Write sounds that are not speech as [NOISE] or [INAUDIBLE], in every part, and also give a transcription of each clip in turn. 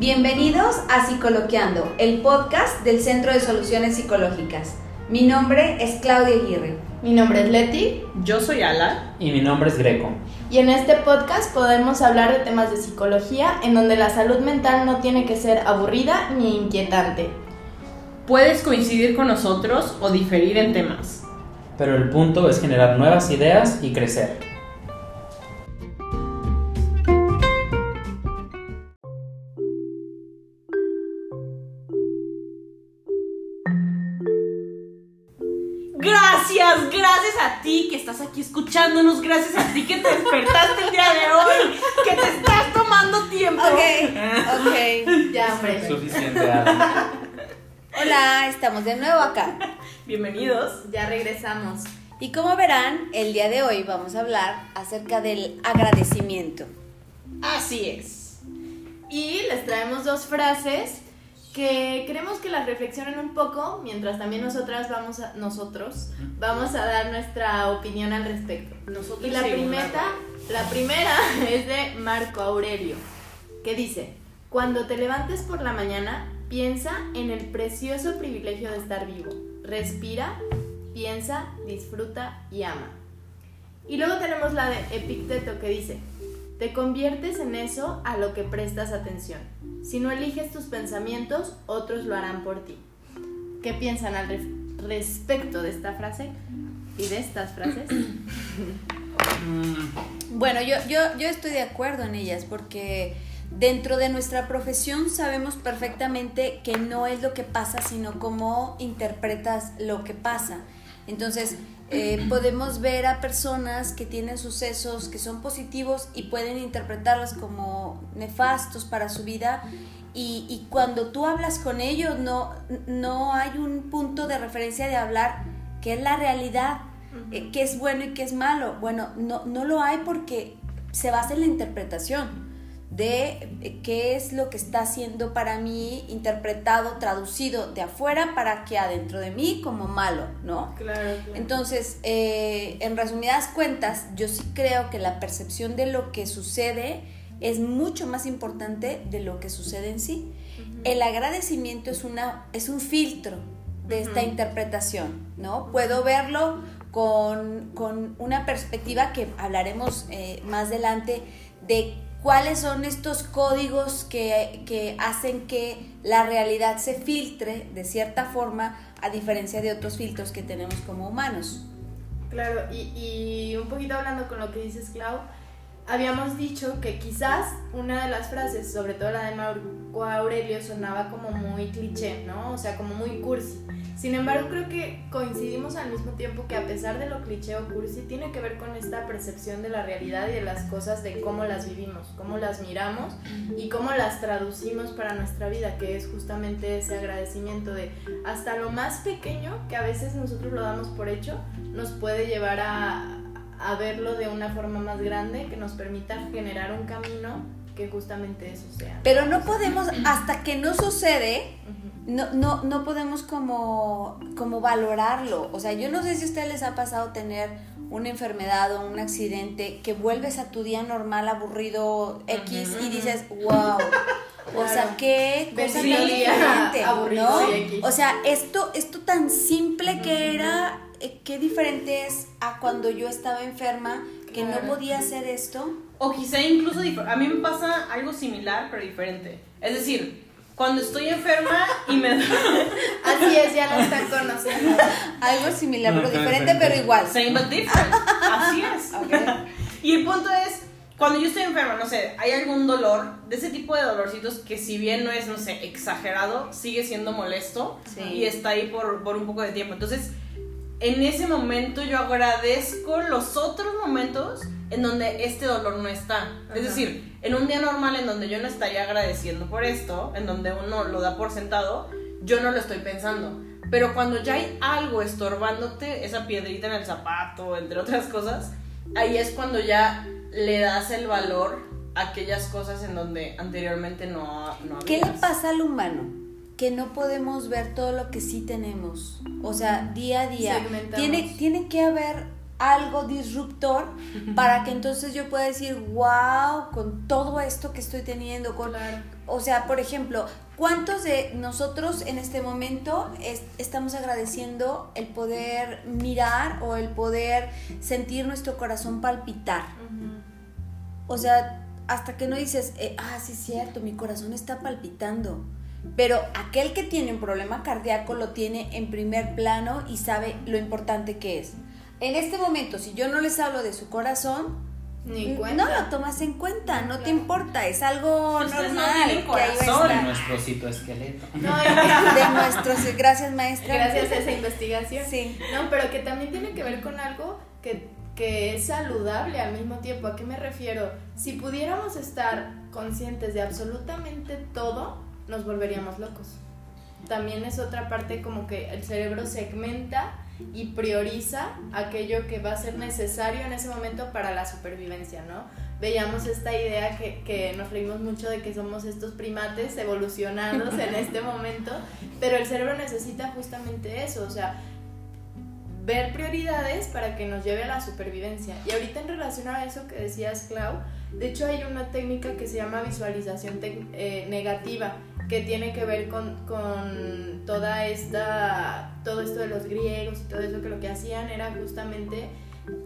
Bienvenidos a Psicoloqueando, el podcast del Centro de Soluciones Psicológicas. Mi nombre es Claudia Aguirre. Mi nombre es Leti. Yo soy Ala. Y mi nombre es Greco. Y en este podcast podemos hablar de temas de psicología en donde la salud mental no tiene que ser aburrida ni inquietante. Puedes coincidir con nosotros o diferir en temas. Pero el punto es generar nuevas ideas y crecer. Aquí escuchándonos, gracias a ti que te despertaste el día de hoy, que te estás tomando tiempo. Ok, ok. Ya, hombre. Suficiente. [LAUGHS] Hola, estamos de nuevo acá. Bienvenidos. Ya regresamos. Y como verán, el día de hoy vamos a hablar acerca del agradecimiento. Así es. Y les traemos dos frases que queremos que las reflexionen un poco, mientras también nosotras vamos a, nosotros vamos a dar nuestra opinión al respecto. Nosotros Y la primera, la primera [LAUGHS] es de Marco Aurelio, que dice, cuando te levantes por la mañana, piensa en el precioso privilegio de estar vivo. Respira, piensa, disfruta y ama. Y luego tenemos la de Epicteto que dice, te conviertes en eso a lo que prestas atención. Si no eliges tus pensamientos, otros lo harán por ti. ¿Qué piensan al respecto de esta frase y de estas frases? [COUGHS] Bueno, yo, yo, yo estoy de acuerdo en ellas porque dentro de nuestra profesión sabemos perfectamente que no es lo que pasa, sino cómo interpretas lo que pasa. Entonces, eh, podemos ver a personas que tienen sucesos que son positivos y pueden interpretarlos como nefastos para su vida. Y, y cuando tú hablas con ellos, no, no hay un punto de referencia de hablar que es la realidad, eh, qué es bueno y qué es malo. Bueno, no, no lo hay porque se basa en la interpretación de qué es lo que está siendo para mí interpretado, traducido de afuera para que adentro de mí como malo, ¿no? Claro, Entonces, eh, en resumidas cuentas, yo sí creo que la percepción de lo que sucede es mucho más importante de lo que sucede en sí. El agradecimiento es, una, es un filtro de esta Ujú. interpretación, ¿no? Puedo verlo con, con una perspectiva que hablaremos eh, más adelante de cuáles son estos códigos que, que hacen que la realidad se filtre de cierta forma a diferencia de otros filtros que tenemos como humanos. Claro, y, y un poquito hablando con lo que dices, Clau, habíamos dicho que quizás una de las frases, sobre todo la de Marco Aurelio, sonaba como muy cliché, ¿no? O sea, como muy cursi. Sin embargo, creo que coincidimos al mismo tiempo que a pesar de lo cliché o cursi, tiene que ver con esta percepción de la realidad y de las cosas, de cómo las vivimos, cómo las miramos y cómo las traducimos para nuestra vida, que es justamente ese agradecimiento de hasta lo más pequeño, que a veces nosotros lo damos por hecho, nos puede llevar a, a verlo de una forma más grande, que nos permita generar un camino que justamente eso sea. Pero no podemos, hasta que no sucede, no, no, no podemos como, como valorarlo. O sea, yo no sé si a ustedes les ha pasado tener una enfermedad o un accidente que vuelves a tu día normal, aburrido, X, y dices, wow. O sea, qué cosa tan diferente, aburrido ¿no? X. O sea, esto, esto tan simple que era, qué diferente es a cuando yo estaba enferma, que Claro. no podía hacer esto. O quizá incluso a mí me pasa algo similar pero diferente. Es decir, cuando estoy enferma y me [LAUGHS] Así es, ya la están conociendo. [LAUGHS] Algo similar, No, pero diferente, pero igual. Same but different. Así es. [LAUGHS] Ok. Y el punto es, cuando yo estoy enferma, no sé, hay algún dolor, de ese tipo de dolorcitos que si bien no es, no sé, exagerado, sigue siendo molesto Sí. y está ahí por, por un poco de tiempo. Entonces, en ese momento yo agradezco los otros momentos en donde este dolor no está. Es Ajá. decir, en un día normal en donde yo no estaría agradeciendo por esto, en donde uno lo da por sentado, yo no lo estoy pensando. Pero cuando ya hay algo estorbándote, esa piedrita en el zapato, entre otras cosas, ahí es cuando ya le das el valor a aquellas cosas en donde anteriormente no, no ¿Qué le pasa al humano? Que no podemos ver todo lo que sí tenemos. O sea, día a día. Tiene, tiene que haber algo disruptor [LAUGHS] para que entonces yo pueda decir, wow, con todo esto que estoy teniendo, con, o sea, por ejemplo, ¿cuántos de nosotros en este momento estamos agradeciendo el poder mirar o el poder sentir nuestro corazón palpitar? O sea, hasta que no dices, eh, ah, sí es cierto, mi corazón está palpitando. Pero aquel que tiene un problema cardíaco lo tiene en primer plano y sabe lo importante que es en este momento, si yo no les hablo de su corazón, no lo tomas en cuenta, no, te importa, es algo normal. [LAUGHS] No [LAUGHS] que De nuestro citoesqueleto. No, de nuestros, gracias maestra. Gracias a esa investigación. Sí. No, pero que también tiene que ver con algo que, que es saludable al mismo tiempo. ¿A qué me refiero? Si pudiéramos estar conscientes de absolutamente todo, nos volveríamos locos. También es otra parte como que el cerebro segmenta y prioriza aquello que va a ser necesario en ese momento para la supervivencia, ¿no? Veíamos esta idea que, que nos reímos mucho de que somos estos primates evolucionados en este [LAUGHS] momento, pero el cerebro necesita justamente eso, o sea, ver prioridades para que nos lleve a la supervivencia. Y ahorita en relación a eso que decías, Clau, de hecho hay una técnica que se llama visualización eh, negativa, que tiene que ver con, con, toda esta, todo esto de los griegos y todo eso que lo que hacían era justamente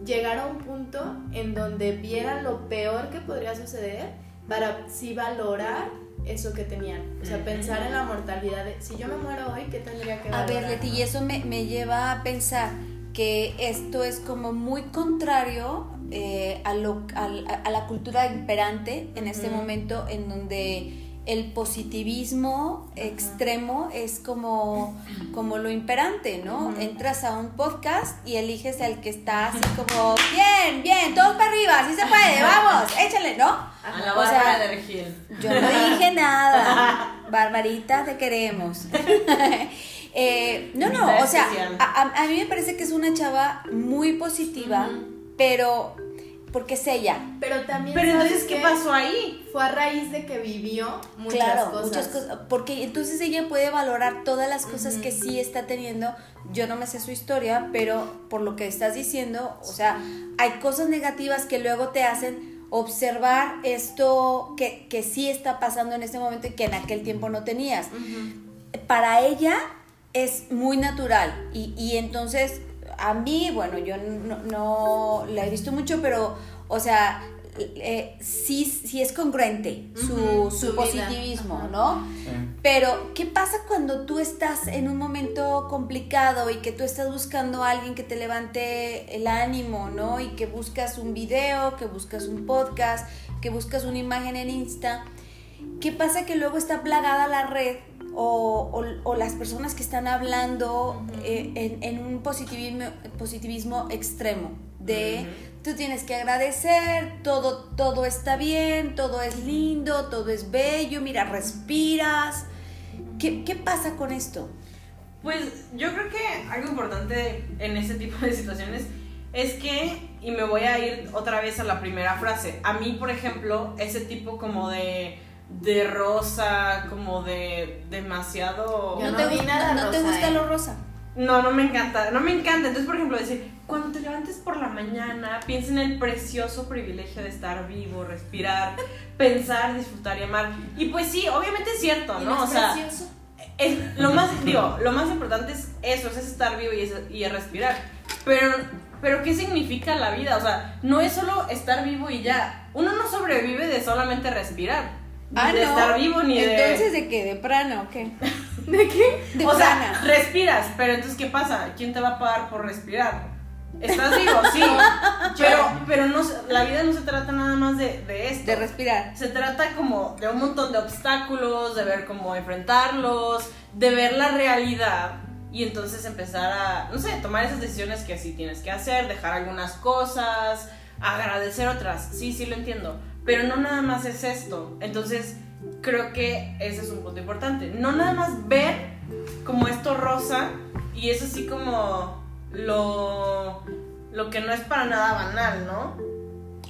llegar a un punto en donde vieran lo peor que podría suceder para sí valorar eso que tenían. O sea, pensar en la mortalidad de, si yo me muero hoy, ¿qué tendría que valorar? A ver, Leti, y eso me, me lleva a pensar que esto es como muy contrario eh, a, lo, a, a, la cultura imperante en este momento en donde el positivismo extremo es como, como lo imperante, ¿no? Entras a un podcast y eliges al que está así como, bien, bien, todos para arriba, así se puede, vamos, échale, ¿no? A la Bárbara de Regil. Yo no dije nada. [LAUGHS] Barbarita, te queremos. [LAUGHS] [LAUGHS] Eh, no, no, o sea, a, a, mí me parece que es una chava muy positiva, pero porque es ella. Pero también. Pero entonces, ¿qué pasó ahí? Fue a raíz de que vivió muchas cosas. Muchas cosas. Porque entonces ella puede valorar todas las cosas que sí está teniendo. Yo no me sé su historia, pero por lo que estás diciendo, o sea, hay cosas negativas que luego te hacen observar esto que, que sí está pasando en este momento y que en aquel tiempo no tenías. Para ella es muy natural y, y entonces a mí, bueno, yo no, la he visto mucho, pero, o sea, eh, sí, sí es congruente su, su, positivismo, ¿no? Pero, ¿qué pasa cuando tú estás en un momento complicado y que tú estás buscando a alguien que te levante el ánimo, ¿no? Y que buscas un video, que buscas un podcast, que buscas una imagen en Insta. ¿Qué pasa que luego está plagada la red o, o, las personas que están hablando eh, en, un positivismo, positivismo extremo, de tú tienes que agradecer, todo, todo está bien, todo es lindo, todo es bello, mira, respiras. ¿Qué, qué pasa con esto? Pues yo creo que algo importante en ese tipo de situaciones es que, y me voy a ir otra vez a la primera frase, a mí, por ejemplo, ese tipo como de de rosa, como de demasiado... no, te, gusta, no te gusta lo rosa. No, no me encanta, no me encanta. Entonces, por ejemplo, decir, cuando te levantes por la mañana, piensa en el precioso privilegio de estar vivo, respirar, [LAUGHS] pensar, disfrutar y amar. Y pues sí, obviamente es cierto, ¿no? o sea, precioso? Es, lo más, digo, lo más importante es eso, es estar vivo y, es, y respirar. Pero, pero, ¿qué significa la vida? O sea, no es solo estar vivo y ya. Uno no sobrevive de solamente respirar ah, de estar vivo ni de. Entonces, ¿de qué? ¿De prana o qué? [LAUGHS] ¿De qué? De o sea, respiras, pero entonces, ¿qué pasa? ¿Quién te va a pagar por respirar? Estás vivo, [LAUGHS] sí. pero pero no, la vida no se trata nada más de, de esto. De respirar. Se trata como de un montón de obstáculos, de ver cómo enfrentarlos, de ver la realidad y entonces empezar a, no sé, tomar esas decisiones que sí tienes que hacer, dejar algunas cosas, agradecer otras. Sí, sí lo entiendo. Pero no nada más es esto. Entonces, creo que ese es un punto importante. No nada más ver como esto rosa y es así como lo, lo que no es para nada banal, ¿no?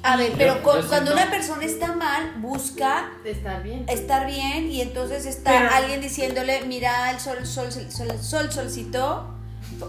A ver, pero cuando una persona está mal, busca estar bien. Estar bien y entonces está alguien diciéndole, mira, el sol, sol, sol, sol, solcito,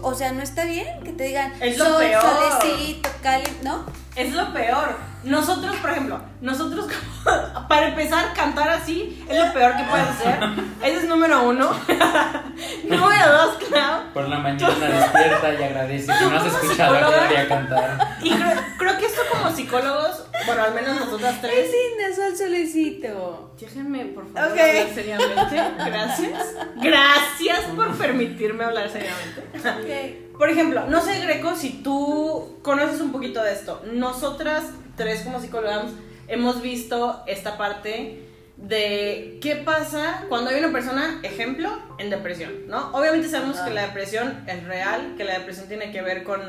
O sea, no está bien que te digan Es lo sol, peor. solecito, cálido, ¿no? Es lo peor. Nosotros, por ejemplo, nosotros [LAUGHS] como- para empezar cantar así es lo peor que puedes hacer. Ese es número uno. [LAUGHS] número dos, Clau. Por la mañana despierta y agradece que no has escuchado a? Claudia cantar. Y creo, creo que esto como psicólogos, bueno, al menos nosotras tres. linda, sol, solecito. Déjenme, por favor, Ok. hablar seriamente. Gracias. Gracias por permitirme hablar seriamente. Por ejemplo, no sé, Greco, si tú conoces un poquito de esto. Nosotras, tres como psicólogas, hemos visto esta parte de qué pasa cuando hay una persona, ejemplo, en depresión, ¿no? Obviamente sabemos que la depresión es real, que la depresión tiene que ver con,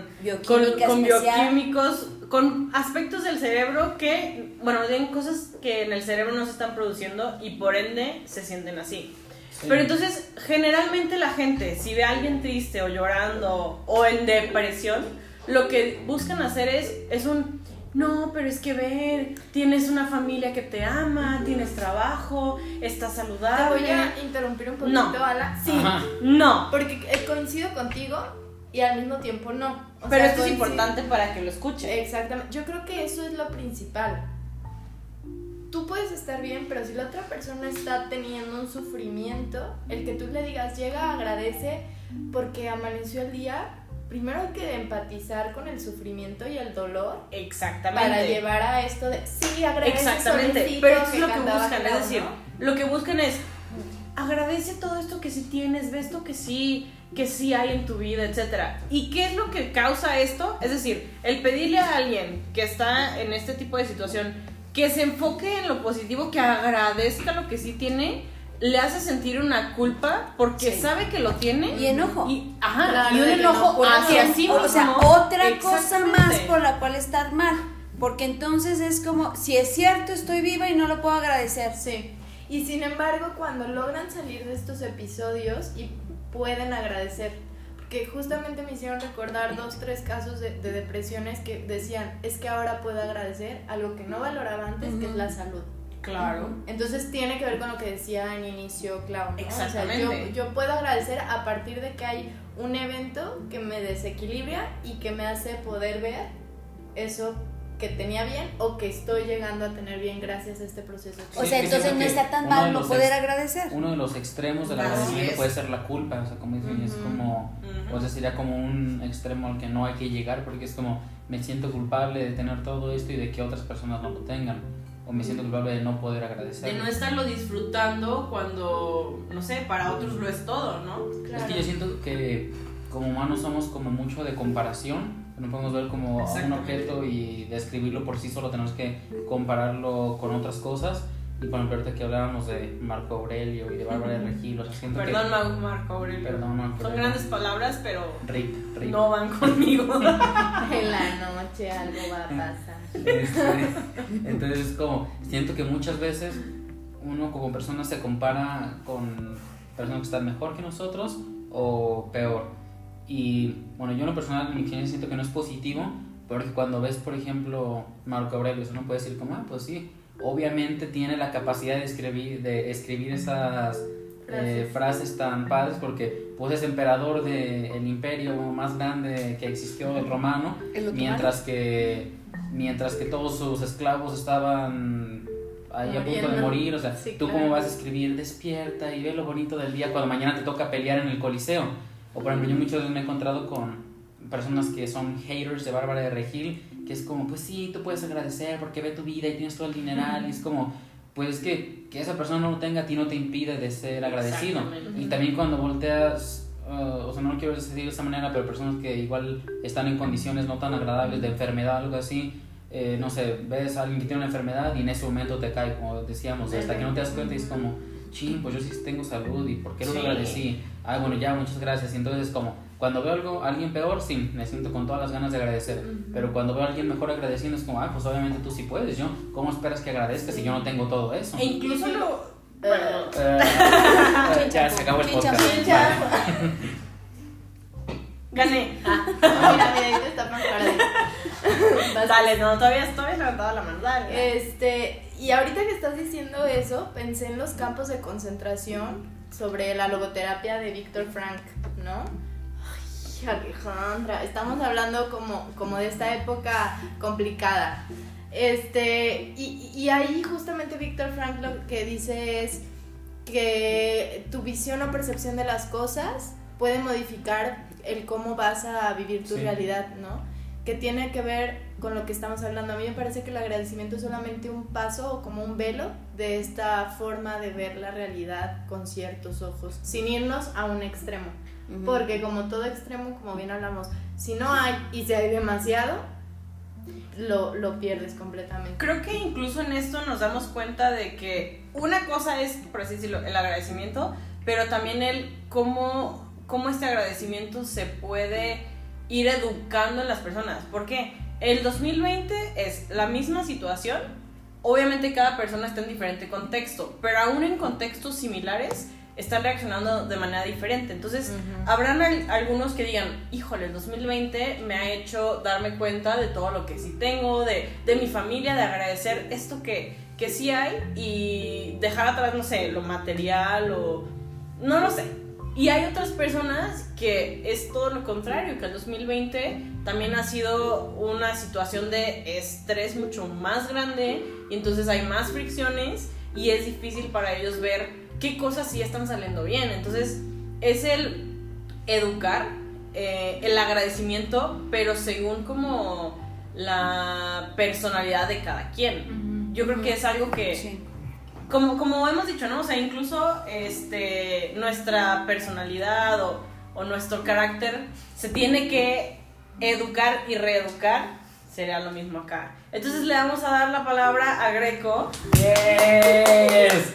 con, con bioquímicos, con aspectos del cerebro que, bueno, tienen cosas que en el cerebro no se están produciendo y por ende se sienten así. Sí. Pero entonces, generalmente la gente, si ve a alguien triste o llorando o en depresión, lo que buscan hacer es, es un, no, pero es que ver, tienes una familia que te ama, tienes trabajo, estás Te saludable. voy a interrumpir un poquito, No. Ala. Sí, Ajá. No, porque eh, coincido contigo y al mismo tiempo no. O pero sea, esto es importante para que lo escuche. Exactamente. Yo creo que eso es lo principal. Tú puedes estar bien, pero si la otra persona está teniendo un sufrimiento, el que tú le digas, llega, agradece porque amaneció el día, primero hay que empatizar con el sufrimiento y el dolor Exactamente. para llevar a esto de, sí, agradece Exactamente, pero esto es lo que buscan, es decir, lo que buscan es agradece todo esto que sí tienes, ve esto que sí, que sí hay en tu vida, etcétera. ¿Y qué es lo que causa esto? Es decir, el pedirle a alguien que está en este tipo de situación que se enfoque en lo positivo, que agradezca lo que sí tiene, le hace sentir una culpa porque Sí. sabe que lo tiene Y enojo. y, ajá, Claro, y un enojo hacia sí mismo. o sea, otra cosa más por la cual estar mal. Porque entonces es como, si es cierto, estoy viva y no lo puedo agradecer. Sí. Y sin embargo, cuando logran salir de estos episodios y pueden agradecer, porque justamente me hicieron recordar dos, tres casos de, de depresiones que decían, es que ahora puedo agradecer algo que no valoraba antes, que es la salud. Claro. Entonces tiene que ver con lo que decía en inicio Clau. ¿no? Exactamente. O sea, yo, yo puedo agradecer a partir de que hay un evento que me desequilibra y que me hace poder ver eso que tenía bien o que estoy llegando a tener bien gracias a este proceso. O Sí, sea, que entonces no está tan mal no poder ex- agradecer. Uno de los extremos del agradecimiento es. puede ser la culpa, o sea, como dicen, es Ujú. como, Ujú. o sea, sería como un extremo al que no hay que llegar porque es como, me siento culpable de tener todo esto y de que otras personas no lo tengan, o me siento culpable de no poder agradecer. de no estarlo disfrutando cuando, no sé, para otros lo es todo, ¿no? Es que yo siento que como humanos somos como mucho de comparación, no podemos ver como a un objeto y describirlo por sí solo, tenemos que compararlo con otras cosas. Y por ejemplo, ahorita que hablábamos de Marco Aurelio y de Bárbara de Regil, o sea, siento Perdón, que... Mau- Marco Aurelio. Perdón, Marco Son Aurelio. grandes palabras, pero Rip, rip. no van conmigo. [LAUGHS] En la noche algo va a pasar. Este, entonces es como, siento que muchas veces uno como persona se compara con personas que están mejor que nosotros o peor. Y bueno, yo en lo personal, mi experiencia siento que no es positivo, porque cuando ves, por ejemplo, Marco Aurelio, uno puede decir como, ah, pues sí, obviamente tiene la capacidad de escribir, de escribir esas eh, Frases. tan padres, porque pues es emperador del imperio más grande que existió, el romano, [LAUGHS] El mientras que mientras que todos sus esclavos estaban ahí a punto de morir, o sea, Sí, tú claro. cómo vas a escribir despierta y ve lo bonito del día cuando mañana te toca pelear en el coliseo. O por ejemplo, yo muchas veces me he encontrado con personas que son haters de Bárbara de Regil, que es como, pues sí, tú puedes agradecer porque ve tu vida y tienes todo el dineral y es como, pues que, que esa persona no lo tenga a ti no te impide de ser agradecido. Y también cuando volteas, uh, o sea, no lo quiero decir de esa manera, pero personas que igual están en condiciones no tan agradables de enfermedad o algo así, eh, no sé, ves a alguien que tiene una enfermedad y en ese momento te cae, como decíamos, hasta que no te das cuenta y es como, ching, pues yo sí tengo salud y ¿por qué no lo Sí. agradecí? Ah, bueno, ya, muchas gracias. Y entonces es como, cuando veo algo, a alguien peor, sí, me siento con todas las ganas de agradecer. Pero cuando veo a alguien mejor agradeciendo, es como, ah, pues obviamente tú sí puedes, yo, ¿cómo esperas que agradezca si yo no tengo todo eso? E incluso lo. Eh, [LAUGHS] ya se acabó el podcast. [LAUGHS] Gané. Mira, mira, ahí te está más tarde. Dale, no, todavía todavía levantado la mano. Dale. Este, y ahorita que estás diciendo eso, pensé en los campos de concentración sobre la logoterapia de Víctor Frank, ¿no? Hija, Alejandra, estamos hablando como, como de esta época complicada. Este, y, y ahí justamente Víctor Frank lo que dice es que tu visión o percepción de las cosas puede modificar el cómo vas a vivir tu Sí. realidad, ¿no? Que tiene que ver con lo que estamos hablando. A mí me parece que el agradecimiento es solamente un paso o como un velo de esta forma de ver la realidad con ciertos ojos, sin irnos a un extremo. Ujú. Porque como todo extremo, como bien hablamos, si no hay y si hay demasiado, lo, lo pierdes completamente. Creo que incluso en esto nos damos cuenta de que una cosa es, por así decirlo, el agradecimiento, pero también el cómo, cómo este agradecimiento se puede ir educando en las personas. Porque el 2020 es la misma situación, obviamente cada persona está en diferente contexto, pero aún en contextos similares están reaccionando de manera diferente. Entonces, Ujú. habrán al- algunos que digan, híjole, el 2020 me ha hecho darme cuenta de todo lo que sí tengo, de, de mi familia, de agradecer esto que, que sí hay y dejar atrás, no sé, lo material o... No lo sé. Y hay otras personas que es todo lo contrario, que el 2020 también ha sido una situación de estrés mucho más grande y entonces hay más fricciones y es difícil para ellos ver qué cosas sí están saliendo bien. Entonces es el educar, eh, el agradecimiento, pero según como la personalidad de cada quien. Yo creo que es algo que Sí. Como, como hemos dicho, ¿no? O sea, incluso este, nuestra personalidad o, o nuestro carácter se tiene que educar y reeducar. Sería lo mismo acá. Entonces le vamos a dar la palabra a Greco. Yes.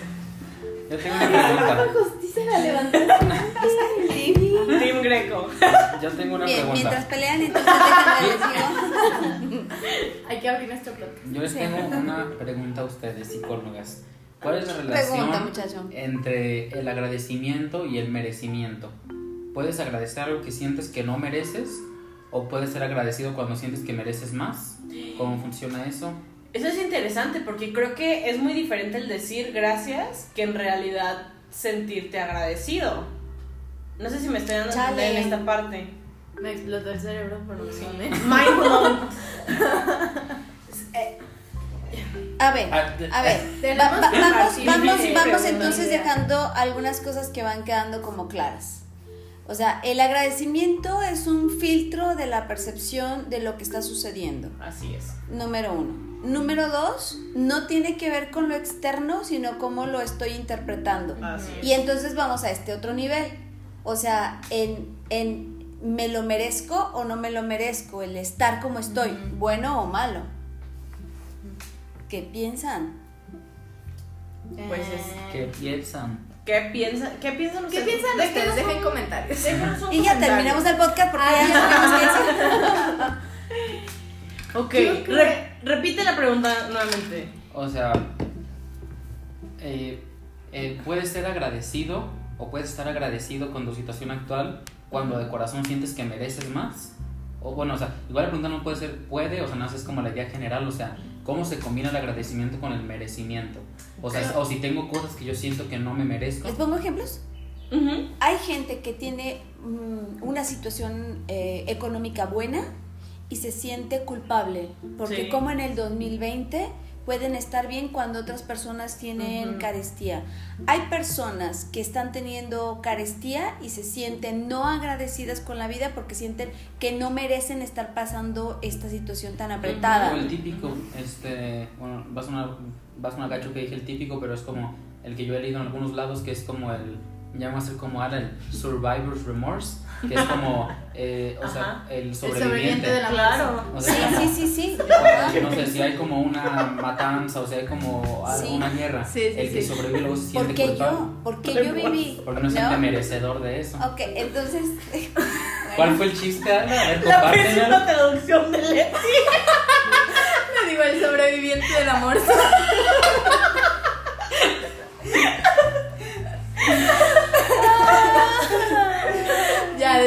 Yo tengo una pregunta. justicia la levantó. [LAUGHS] Team Greco. Yo tengo una pregunta. mientras pelean, entonces digo. Hay que abrir nuestro podcast. Yo les tengo una pregunta a ustedes, psicólogas. ¿Cuál es la relación Pregunta, entre el agradecimiento y el merecimiento? ¿Puedes agradecer algo que sientes que no mereces? ¿O puedes ser agradecido cuando sientes que mereces más? ¿Cómo funciona eso? Eso es interesante porque creo que es muy diferente el decir gracias que en realidad sentirte agradecido. No sé si me estoy dando a entender Chale. en esta parte. Me explotó el cerebro por un momento. Mind blown. [LAUGHS] A ver, Ah, a ver, Tenemos va- va- que vamos, vamos, vamos entonces dejando algunas cosas que van quedando como claras. O sea, el agradecimiento es un filtro de la percepción de lo que está sucediendo. Así es. Número uno. Número dos, no tiene que ver con lo externo, sino cómo lo estoy interpretando. Así es. Y entonces vamos a este otro nivel. O sea, en, en me lo merezco o no me lo merezco, el estar como estoy, bueno o malo. ¿Qué piensan? Pues es ¿Qué piensan? ¿Qué piensan? ¿Qué piensan ¿Qué ustedes? piensan ustedes? Déjenos Dejen un- comentarios. déjenos un Y ya comentario. terminamos el podcast porque ya sabemos qué decir. [LAUGHS] Ok, Yo creo- re- repite la pregunta nuevamente. O sea, eh, eh, puedes ser agradecido o puedes estar agradecido con tu situación actual cuando de corazón sientes que mereces más. O bueno, o sea, igual la pregunta no puede ser puede, o sea, no es como la idea general, o sea, ¿cómo se combina el agradecimiento con el merecimiento? O sea, o si tengo cosas que yo siento que no me merezco. ¿Les pongo ejemplos? Ujú. Hay gente que tiene mm, una situación eh, económica buena y se siente culpable, porque Sí. como en el 2020 pueden estar bien cuando otras personas tienen carestía. Hay personas que están teniendo carestía y se sienten no agradecidas con la vida porque sienten que no merecen estar pasando esta situación tan apretada. El típico, este, bueno, va a sonar, va a sonar gacho que dije el típico, pero es como el que yo he leído en algunos lados, que es como el, ya va a ser como ahora el survivor's remorse, que es como, [LAUGHS] eh, o sea, Ajá. el El sobreviviente. sobreviviente de la Claro. O Sí, sea, como- sí, sí, sí. [LAUGHS] que no sé si hay como una matanza o si hay como Sí. alguna guerra, Sí, sí, el que sí. sobrevive luego se siente Porque culpable. yo, porque yo viví. Porque no se siente merecedor de eso. Ok, entonces. [LAUGHS] ¿Cuál fue el chiste, Ana? A ver, La pésima traducción de Leti. Me digo el sobreviviente del amor.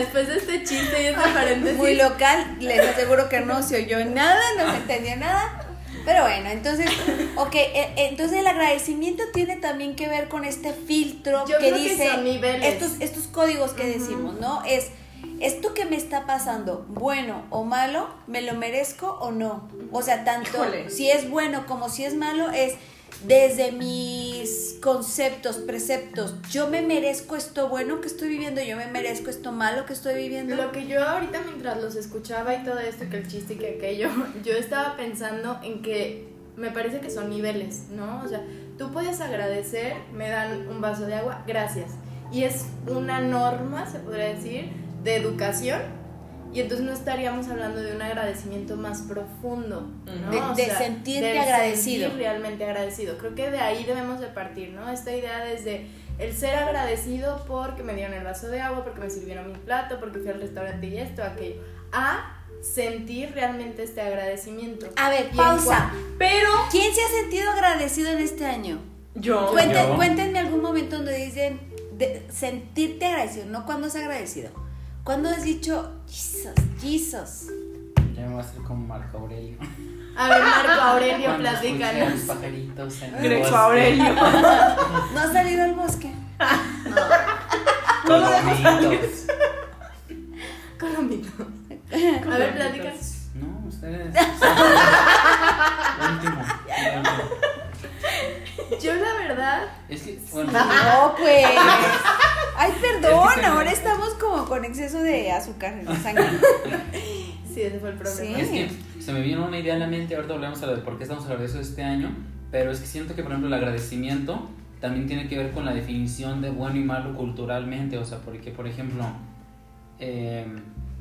Después de este chiste y este paréntesis. Muy local, les aseguro que no se oyó nada, no se entendió nada. Pero bueno, entonces, ok, eh, entonces el agradecimiento tiene también que ver con este filtro Yo que que dice niveles. estos, estos códigos que decimos, ¿no? Es ¿esto que me está pasando, bueno o malo, me lo merezco o no? O sea, tanto Híjole. si es bueno como si es malo, es desde mis conceptos, preceptos, yo me merezco esto bueno que estoy viviendo, yo me merezco esto malo que estoy viviendo. Lo que yo ahorita mientras los escuchaba y todo esto, que el chiste y que aquello, [LAUGHS] yo estaba pensando en que me parece que son niveles, ¿no? O sea, tú puedes agradecer, me dan un vaso de agua, gracias. Y es una norma, se podría decir, de educación. Y entonces no estaríamos hablando de un agradecimiento más profundo, ¿no? De- O de sea, sentirte del agradecido. sentir realmente agradecido. Creo que de ahí debemos de partir, ¿no? Esta idea desde el ser agradecido porque me dieron el vaso de agua, porque me sirvieron mi plato, porque fui al restaurante y esto, aquello, a sentir realmente este agradecimiento. A ver, pausa. Pero ¿Quién se ha sentido agradecido en este año? yo. Cuenten- yo. Cuéntenme algún momento donde dicen de sentirte agradecido, no cuando has agradecido. Cuando has dicho, Jesus, Jesus. Ya me voy a hacer como Marco Aurelio. A ver, Marco Aurelio, platícanos. pajaritos en el Greco bosque. Aurelio. [LAUGHS] ¿No has salido al bosque? Palomitos. Colomito. A ver, platícanos. No, ustedes. [LAUGHS] último. último. Yo la verdad, Es que, bueno, No, pues. [LAUGHS] Ay, perdón, ahora estamos como con exceso de azúcar en la sangre. [LAUGHS] sí, ese fue el problema. Sí. es que se me vino una idea en la mente. Ahorita volvemos a lo de por qué estamos agradecidos este año. Pero es que siento que, por ejemplo, el agradecimiento también tiene que ver con la definición de bueno y malo culturalmente. O sea, porque, por ejemplo, eh,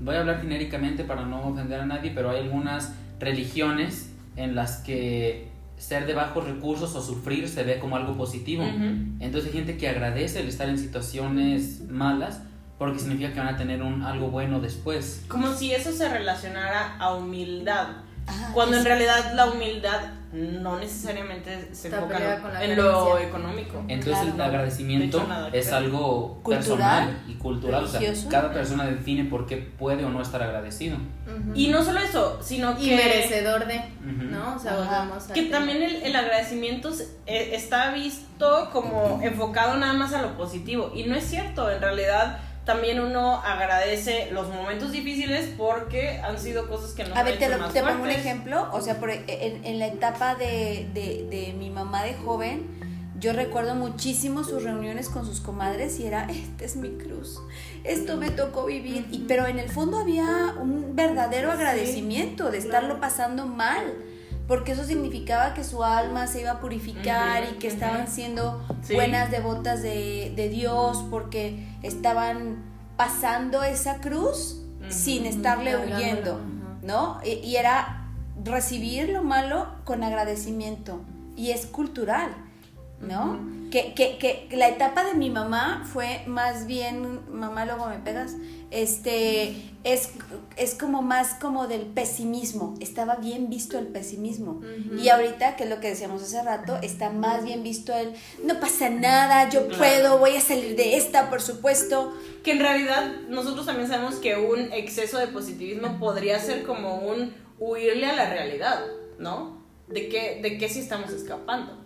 voy a hablar genéricamente para no ofender a nadie, pero hay algunas religiones en las que ser de bajos recursos o sufrir se ve como algo positivo. Ujú. Entonces hay gente que agradece el estar en situaciones malas porque significa que van a tener un algo bueno después. Como si eso se relacionara a humildad. Ah, Cuando en es- realidad la humildad no necesariamente se Está enfoca en- con en lo económico. Entonces Claro. el agradecimiento De hecho, nada es algo Cultural, personal y cultural. O sea, cada persona define por qué puede o no estar agradecido. Ujú. Y no solo eso, sino Y que... merecedor de, Ujú. ¿no? O sea, volvamos a. Que también el, el agradecimiento eh, está visto como enfocado nada más a lo positivo. Y no es cierto, en realidad también uno agradece los momentos difíciles porque han sido cosas que nos A ver, te, lo- pongo un ejemplo. O sea, por, e, en, en la etapa de, de- de mi mamá de joven, yo recuerdo muchísimo sus reuniones con sus comadres y era, esta es mi cruz, esto me tocó vivir. Y, pero en el fondo había un verdadero agradecimiento de estarlo pasando mal. Porque eso significaba que su alma se iba a purificar y que estaban siendo Sí. buenas devotas de, de Dios, porque estaban pasando esa cruz sin estarle huyendo. ¿no? Y, y era recibir lo malo con agradecimiento. Y es cultural, ¿no? Que, que, que la etapa de mi mamá fue más bien, mamá luego me pegas, este, es, es como más como del pesimismo, estaba bien visto el pesimismo. Y ahorita, que es lo que decíamos hace rato, está más bien visto el, no pasa nada, yo Claro. puedo, voy a salir de esta, por supuesto. Que en realidad nosotros también sabemos que un exceso de positivismo podría ser como un huirle a la realidad, ¿no? De que, de que sí estamos escapando.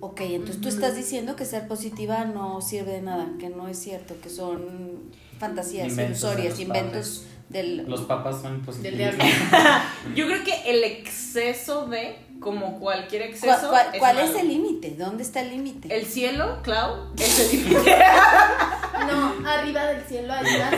Ok, entonces tú estás diciendo que ser positiva no sirve de nada, que no es cierto, que son fantasías Inventos ilusorias, inventos del... Los papas son positivos. diablo. [LAUGHS] Yo creo que el exceso de, como cualquier ¿Cuál, exceso. cuál- cuál malo. es el límite? ¿Dónde está el límite? El cielo, Clau, es el [LAUGHS] límite. No, arriba del cielo hay más.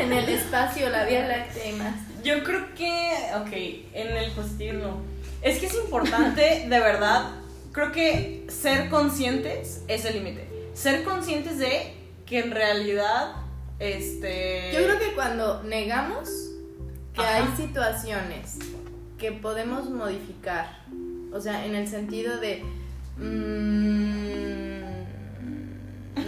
En el espacio, la Vía Láctea hay más. Yo creo que, ok, en el positivismo. Es que es importante, de verdad, creo que ser conscientes es el límite. Ser conscientes de que en realidad, este... Yo creo que cuando negamos que Ajá. hay situaciones que podemos modificar, o sea, en el sentido de... mm,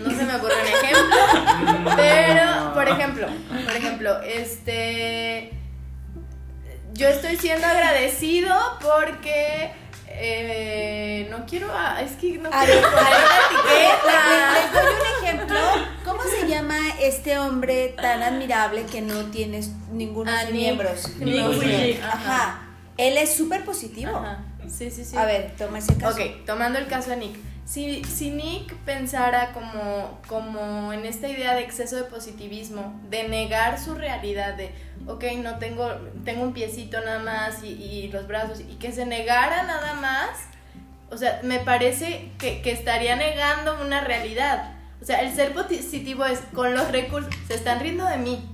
no se me ocurre un ejemplo, [LAUGHS] pero, por ejemplo, por ejemplo, este... Yo estoy siendo agradecido porque... eh, no quiero... ah, Es que no A quiero ver, poner Les, etiqueta. les doy un ejemplo. ¿Cómo se llama este hombre tan admirable que no tiene ninguno de Ah, sus miembros? Ajá. Él es súper positivo. Ajá. Sí, sí, sí. A ver, toma ese caso. Ok, tomando el caso de Nick. Si, si Nick pensara como, como en esta idea de exceso de positivismo, de negar su realidad, de, ok, no tengo, tengo un piecito nada más y, y los brazos, y que se negara nada más, o sea, me parece que, que estaría negando una realidad. O sea, el ser positivo es, con los recursos, se están riendo de mí.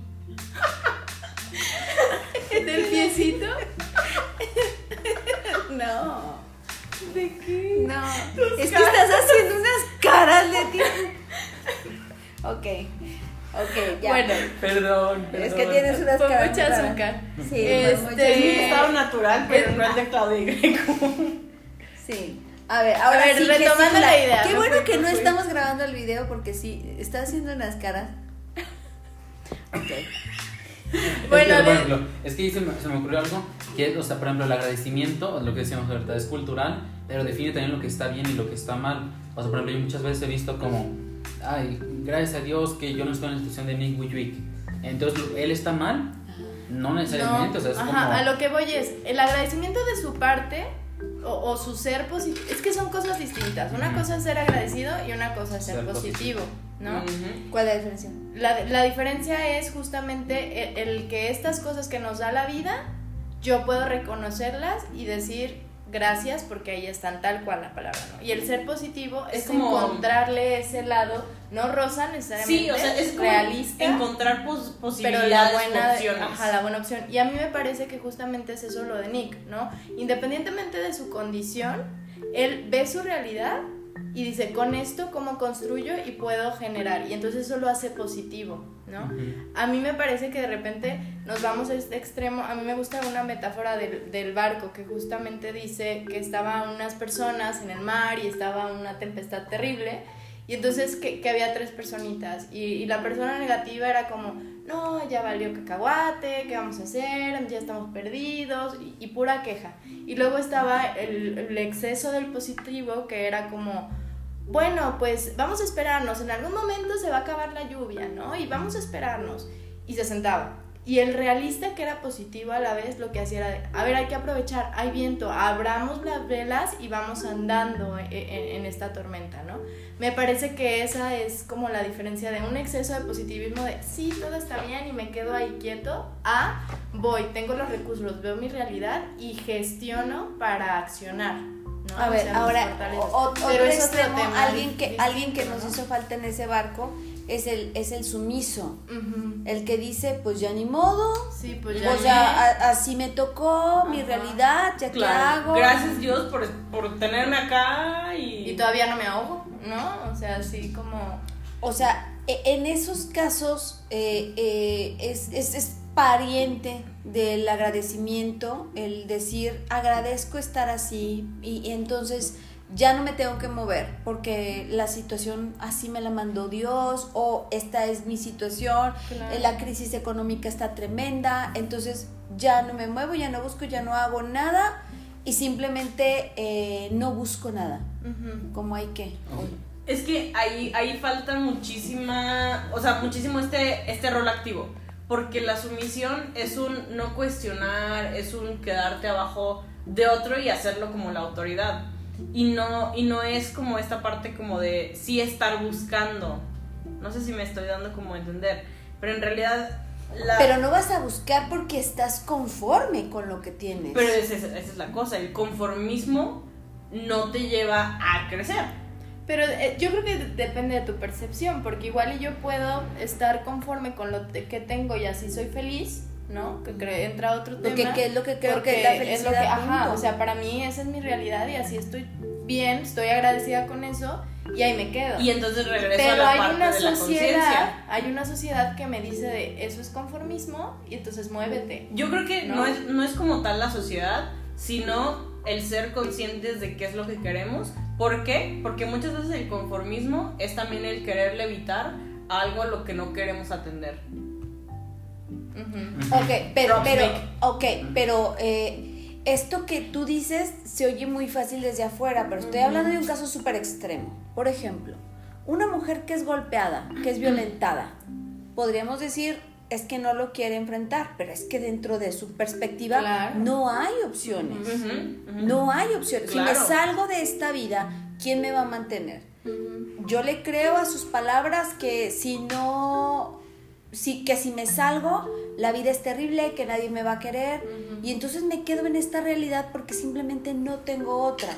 [LAUGHS] ¿Del piecito? No. ¿De qué? No. Es que estás haciendo unas caras de ti. Ok. Ok, ya. Bueno, Perdón, perdón. es que tienes unas caras. mucha raras. azúcar. Sí, Este- Es mi estado natural, pero no el de Claudia y Greco. Sí. A ver, ahora A ver, sí, retomando gesticula. la idea, Qué no bueno que no fue. estamos grabando el video porque sí, está haciendo unas caras. Ok. Bueno, [LAUGHS] es que, por ejemplo, es que se me, se me ocurrió algo que, o sea, por ejemplo, el agradecimiento, lo que decíamos ahorita, es cultural, pero define también lo que está bien y lo que está mal. O sea, por ejemplo, yo muchas veces he visto como, ay, gracias a Dios que yo no estoy en la situación de Nick Wick. Entonces, ¿él está mal? No necesariamente, o sea, es ajá, como... a lo que voy es, el agradecimiento de su parte o, o su ser positivo, es que son cosas distintas. Una Ujú. cosa es ser agradecido y una cosa es ser, Ser positivo, ¿no? Ujú. ¿Cuál es la diferencia? La, la diferencia es justamente el, el que estas cosas que nos da la vida, yo puedo reconocerlas y decir gracias porque ahí están tal cual la palabra, ¿no? Y el ser positivo es, Es como- encontrarle ese lado, no rosa necesariamente, Sí, o sea, es como realista. encontrar pos- pero la posibilidades, buena, opciones. ajá, la buena opción. Y a mí me parece que justamente es eso lo de Nick, ¿no? Independientemente de su condición, él ve su realidad y dice, con esto, ¿cómo construyo y puedo generar? Y entonces eso lo hace positivo, ¿no? A mí me parece que de repente nos vamos a este extremo. A mí me gusta una metáfora del, del barco que justamente dice que estaban unas personas en el mar y estaba una tempestad terrible. Y entonces que, que había tres personitas. Y, y la persona negativa era como, no, ya valió cacahuate, ¿qué vamos a hacer? Ya estamos perdidos. Y, y pura queja. Y luego estaba el, el exceso del positivo que era como, bueno, pues vamos a esperarnos, en algún momento se va a acabar la lluvia, ¿no? Y vamos a esperarnos. Y se sentaba. Y el realista que era positivo a la vez lo que hacía era, de, a ver, hay que aprovechar, hay viento, abramos las velas y vamos andando en, en- en esta tormenta, ¿no? Me parece que esa es como la diferencia de un exceso de positivismo de, sí, todo está bien y me quedo ahí quieto, a, voy, tengo los recursos, veo mi realidad y gestiono para accionar. ¿No? A O ver, sea, ahora, o- Pero otro extremo, tema alguien que, distinto, alguien que nos ¿no? hizo falta en ese barco es el, es el sumiso. El que dice, pues ya ni modo, Sí, pues ya. pues ya a- así me tocó, mi realidad, ya qué Claro. hago. Gracias Dios por, por tenerme acá y... Y todavía no me ahogo, ¿no? O sea, así como. O sea, e- en esos casos eh, eh, es, es, es pariente del agradecimiento el decir agradezco estar así y, y entonces ya no me tengo que mover porque la situación así me la mandó Dios o esta es mi situación, Claro. la crisis económica está tremenda, entonces ya no me muevo, ya no busco, ya no hago nada y simplemente eh, no busco nada, como hay que. Es que ahí, ahí falta muchísima, o sea, muchísimo este, este rol activo. Porque la sumisión es un no cuestionar, es un quedarte abajo de otro y hacerlo como la autoridad. Y no, y no es como esta parte como de sí estar buscando. No sé si me estoy dando como a entender. Pero en realidad la... Pero no vas a buscar porque estás conforme con lo que tienes. Pero esa es, esa es la cosa, el conformismo no te lleva a crecer. Pero eh, yo creo que depende de tu percepción, porque igual y yo puedo estar conforme con lo que tengo y así soy feliz, ¿no? Que cre- entra otro tema. que, que es lo que creo porque que es la es felicidad. lo que, ajá, o sea, para mí esa es mi realidad y así estoy bien, estoy agradecida con eso y ahí me quedo. Y entonces regreso a Pero la hay parte una de la sociedad, conciencia. hay una sociedad que me dice de eso es conformismo y entonces muévete. Yo creo que ¿No? no, es, no es como tal la sociedad, sino el ser conscientes de qué es lo que queremos. ¿Por qué? Porque muchas veces el conformismo es también el querer levitar algo a lo que no queremos atender. Ok, pero, pero, Vic. ok, pero eh, esto que tú dices se oye muy fácil desde afuera, pero estoy hablando de un caso súper extremo. Por ejemplo, una mujer que es golpeada, que es violentada, podríamos decir, es que no lo quiere enfrentar, pero es que dentro de su perspectiva Claro. no hay opciones. No hay opciones. Si me salgo de esta vida, ¿quién me va a mantener? Yo le creo a sus palabras que si no, si, que si me salgo, la vida es terrible, que nadie me va a querer. Y entonces me quedo en esta realidad porque simplemente no tengo otra.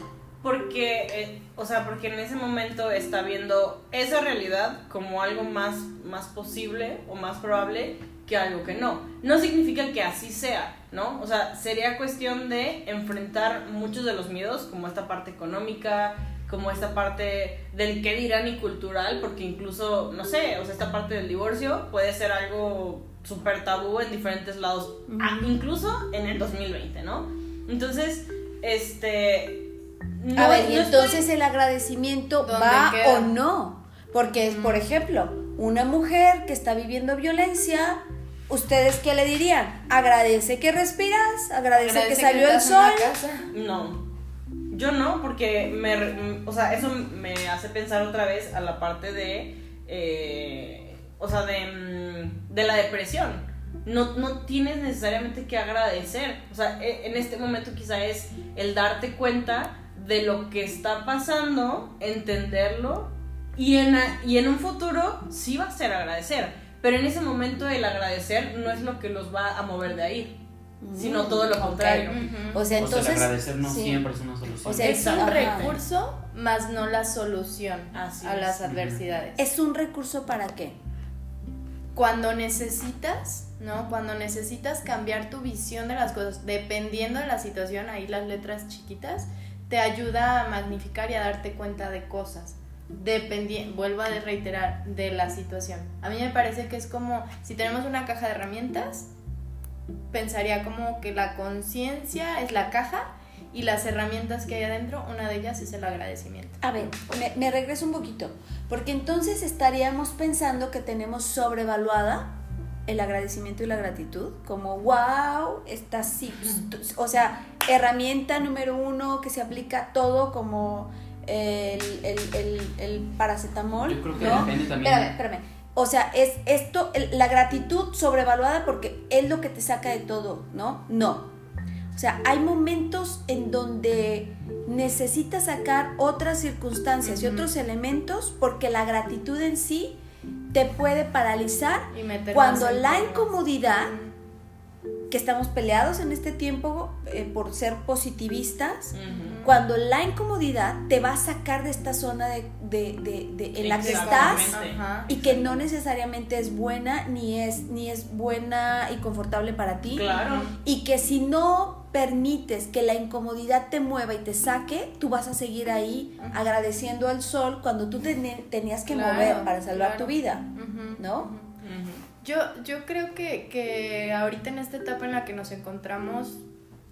Porque, eh, o sea, porque en ese momento está viendo esa realidad como algo más, más posible o más probable que algo que no. No significa que así sea, ¿no? O sea, sería cuestión de enfrentar muchos de los miedos, como esta parte económica, como esta parte del qué dirán y cultural, porque incluso, no sé, o sea, esta parte del divorcio puede ser algo súper tabú en diferentes lados, incluso en el 2020, ¿no? Entonces, este... no- a ver, y estoy- entonces el agradecimiento ¿Dónde va queda? o no. Porque, es, por ejemplo, una mujer que está viviendo violencia, ¿ustedes qué le dirían? Agradece que respiras, agradece, Agradece que salió el sol. No. Yo no, porque me, mm, o sea, eso me hace pensar otra vez a la parte de, eh, o sea, de, mm, de la depresión. No, no tienes necesariamente que agradecer. O sea, e- en este momento quizá es el darte cuenta de lo que está pasando, entenderlo y en, a- y en un futuro sí va a ser agradecer. Pero en ese momento el agradecer no es lo que los va a mover de ahí, sino todo lo contrario. O sea, o sea, el entonces. agradecer no sí. siempre es una solución. O sea, Es un Ajá. recurso, más no la solución Así a es. las adversidades. ¿Es un recurso para qué? Cuando necesitas, ¿no? Cuando necesitas cambiar tu visión de las cosas, dependiendo de la situación, ahí las letras chiquitas, te ayuda a magnificar y a darte cuenta de cosas. Dependi vuelvo a reiterar, de la situación. A mí me parece que es como, si tenemos una caja de herramientas, pensaría como que la conciencia es la caja y las herramientas que hay adentro, una de ellas es el agradecimiento. A ver, me, me regreso un poquito. Porque entonces estaríamos pensando que tenemos sobrevaluada el agradecimiento y la gratitud. Como, wow, está así. O sea, herramienta número uno que se aplica todo como el, el, el, el paracetamol. Yo creo que ¿no? depende también. Espérame, espérame. O sea, es esto, la gratitud sobrevaluada porque es lo que te saca de todo, ¿no? No. O sea, hay momentos en donde necesitas sacar otras circunstancias y otros elementos porque la gratitud en sí te puede paralizar Y cuando la incomodidad, que estamos peleados en este tiempo eh, por ser positivistas, cuando la incomodidad te va a sacar de esta zona de, de- de- de- en la que estás Ajá. y que no necesariamente es buena ni es ni es buena y confortable para ti Claro. y que si no permites que la incomodidad te mueva y te saque, tú vas a seguir ahí agradeciendo al sol cuando tú teni- tenías que Claro, mover para salvar claro. tu vida, ¿no? Yo, yo creo que, que ahorita en esta etapa en la que nos encontramos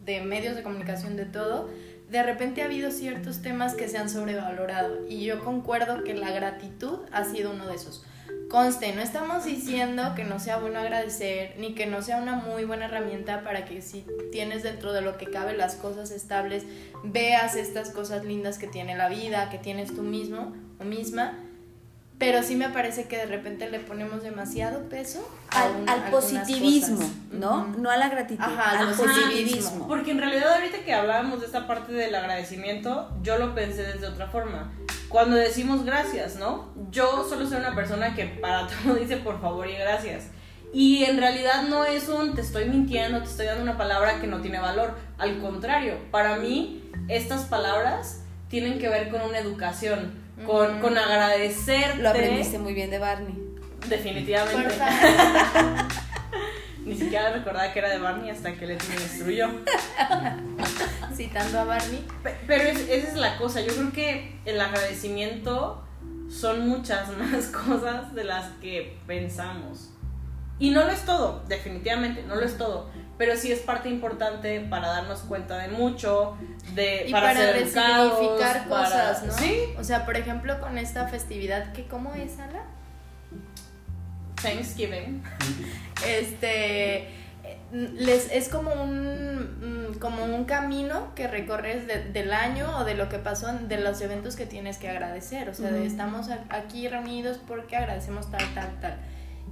de medios de comunicación de todo, de repente ha habido ciertos temas que se han sobrevalorado y yo concuerdo que la gratitud ha sido uno de esos. Conste, no estamos diciendo que no sea bueno agradecer ni que no sea una muy buena herramienta para que si tienes dentro de lo que cabe las cosas estables, veas estas cosas lindas que tiene la vida, que tienes tú mismo o misma. Pero sí me parece que de repente le ponemos demasiado peso a Al, un- al algunas positivismo, cosas. ¿no? No a la gratitud, Ajá, al positivismo. Porque en realidad ahorita que hablábamos de esta parte del agradecimiento, yo lo pensé desde otra forma. Cuando decimos gracias, ¿no? Yo solo soy una persona que para [LAUGHS] todo dice por favor y gracias. Y en realidad no es un te estoy mintiendo, te estoy dando una palabra que no tiene valor. Al contrario, para mí estas palabras tienen que ver con una educación, con, con agradecerte. Lo aprendiste muy bien de Barney. Definitivamente. [LAUGHS] Ni siquiera recordaba que era de Barney hasta que Leti me instruyó. [LAUGHS] Citando a Barney. Pe- Pero es- esa es la cosa, yo creo que el agradecimiento son muchas [LAUGHS] más cosas de las que pensamos. Y no lo es todo, definitivamente, no lo es todo. Pero sí es parte importante para darnos cuenta de mucho, de Y para, resignificar para- cosas, ¿no? Sí, O sea, por ejemplo, con esta festividad, que ¿cómo es, Ala? Thanksgiving. Este les es como un mm, como un camino que recorres de- del año o de lo que pasó de los eventos que tienes que agradecer o sea de estamos aquí reunidos porque agradecemos tal tal tal